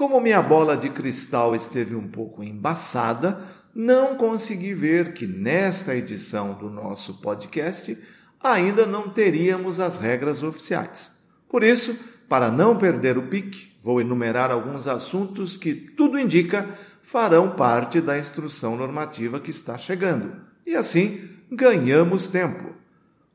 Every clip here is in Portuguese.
Como minha bola de cristal esteve um pouco embaçada, não consegui ver que nesta edição do nosso podcast ainda não teríamos as regras oficiais. Por isso, para não perder o pique, vou enumerar alguns assuntos que tudo indica farão parte da instrução normativa que está chegando. E assim ganhamos tempo.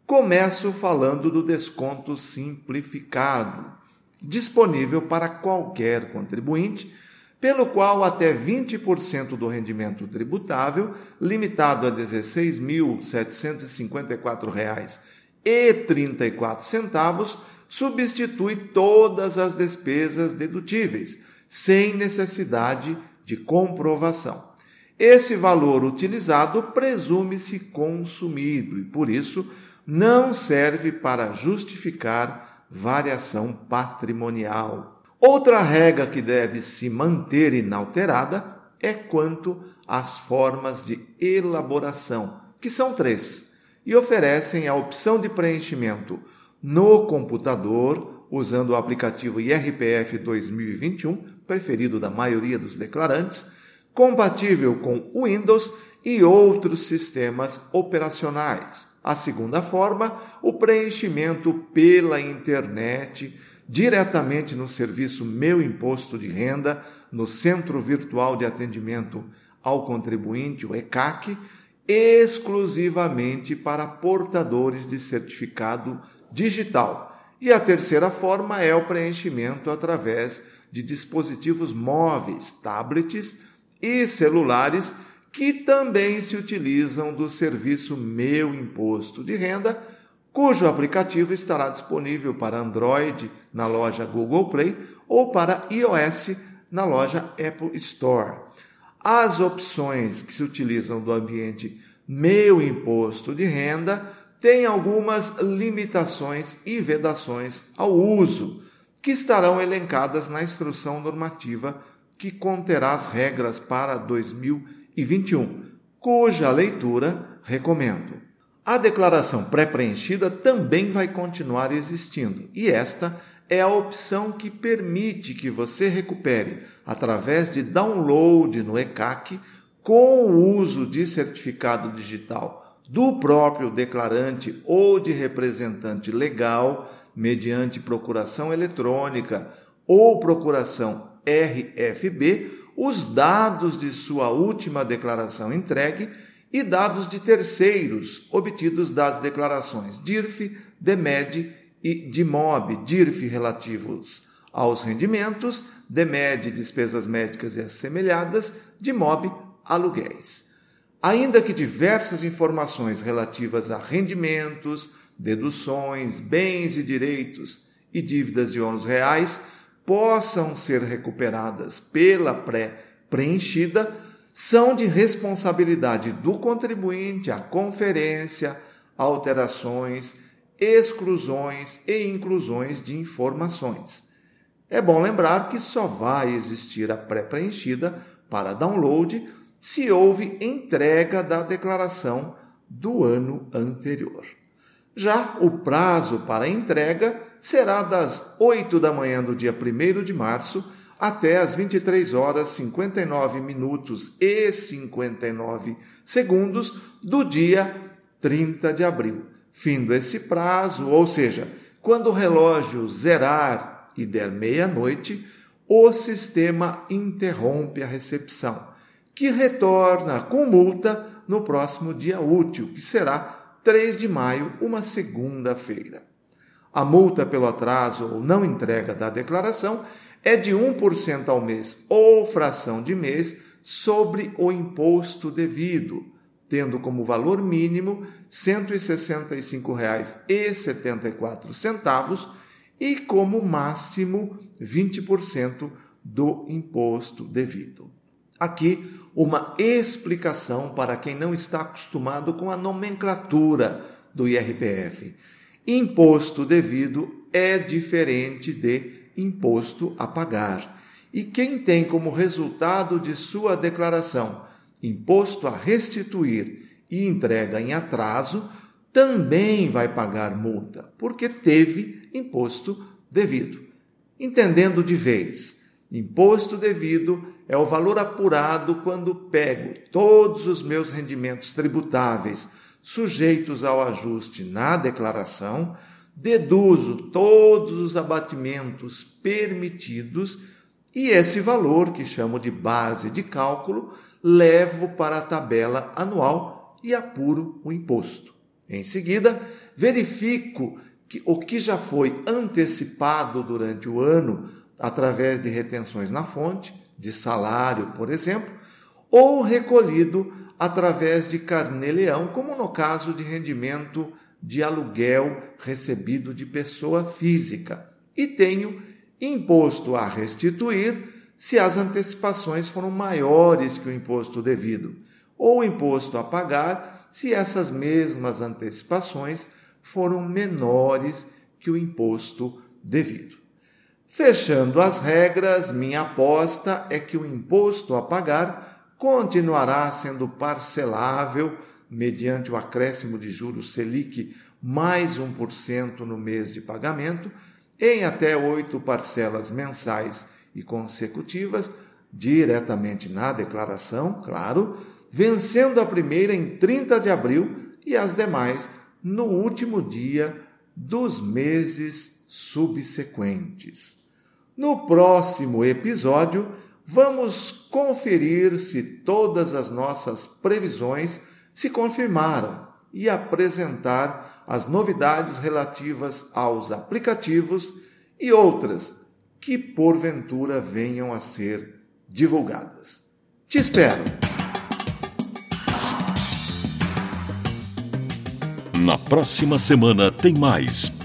Começo falando do desconto simplificado, disponível para qualquer contribuinte, pelo qual até 20% do rendimento tributável, limitado a R$ 16.754,34, substitui todas as despesas dedutíveis, sem necessidade de comprovação. Esse valor utilizado presume-se consumido e, por isso, não serve para justificar variação patrimonial. Outra regra que deve se manter inalterada é quanto às formas de elaboração, que são três, e oferecem a opção de preenchimento no computador, usando o aplicativo IRPF 2021, preferido da maioria dos declarantes, compatível com Windows e outros sistemas operacionais. A segunda forma, o preenchimento pela internet, diretamente no serviço Meu Imposto de Renda, no Centro Virtual de Atendimento ao Contribuinte, o ECAC, exclusivamente para portadores de certificado digital. E a terceira forma é o preenchimento através de dispositivos móveis, tablets e celulares que também se utilizam do serviço Meu Imposto de Renda, cujo aplicativo estará disponível para Android na loja Google Play ou para iOS na loja Apple Store. As opções que se utilizam do ambiente Meu Imposto de Renda têm algumas limitações e vedações ao uso, que estarão elencadas na instrução normativa que conterá as regras para 2020 e 21, cuja leitura recomendo. A declaração pré-preenchida também vai continuar existindo, e esta é a opção que permite que você recupere, através de download no ECAC, com o uso de certificado digital do próprio declarante ou de representante legal, mediante procuração eletrônica ou procuração RFB, os dados de sua última declaração entregue e dados de terceiros obtidos das declarações DIRF, DEMED e DIMOB, DIRF relativos aos rendimentos, DEMED despesas médicas e assemelhadas, DIMOB aluguéis. Ainda que diversas informações relativas a rendimentos, deduções, bens e direitos e dívidas e ônus reais possam ser recuperadas pela pré-preenchida são de responsabilidade do contribuinte a conferência, alterações, exclusões e inclusões de informações. É bom lembrar que só vai existir a pré-preenchida para download se houve entrega da declaração do ano anterior. Já o prazo para entrega será das 8 da manhã do dia 1 de março até as 23 horas 59 minutos e 59 segundos do dia 30 de abril. Findo esse prazo, ou seja, quando o relógio zerar e der meia-noite, o sistema interrompe a recepção, que retorna com multa no próximo dia útil, que será 3 de maio, uma segunda-feira. A multa pelo atraso ou não entrega da declaração é de 1% ao mês ou fração de mês sobre o imposto devido, tendo como valor mínimo R$ 165,74 e como máximo 20% do imposto devido. Aqui, uma explicação para quem não está acostumado com a nomenclatura do IRPF. Imposto devido é diferente de imposto a pagar. E quem tem como resultado de sua declaração imposto a restituir e entrega em atraso, também vai pagar multa, porque teve imposto devido. Entendendo de vez, imposto devido é o valor apurado quando pego todos os meus rendimentos tributáveis sujeitos ao ajuste na declaração, deduzo todos os abatimentos permitidos e esse valor, que chamo de base de cálculo, levo para a tabela anual e apuro o imposto. Em seguida, verifico que o que já foi antecipado durante o ano através de retenções na fonte, de salário, por exemplo, ou recolhido através de carnê-leão, como no caso de rendimento de aluguel recebido de pessoa física. E tenho imposto a restituir se as antecipações foram maiores que o imposto devido, ou imposto a pagar se essas mesmas antecipações foram menores que o imposto devido. Fechando as regras, minha aposta é que o imposto a pagar continuará sendo parcelável mediante o acréscimo de juros Selic mais 1% no mês de pagamento, em até oito parcelas mensais e consecutivas, diretamente na declaração, claro, vencendo a primeira em 30 de abril e as demais no último dia dos meses subsequentes. No próximo episódio, vamos conferir se todas as nossas previsões se confirmaram e apresentar as novidades relativas aos aplicativos e outras que porventura venham a ser divulgadas. Te espero! Na próxima semana tem mais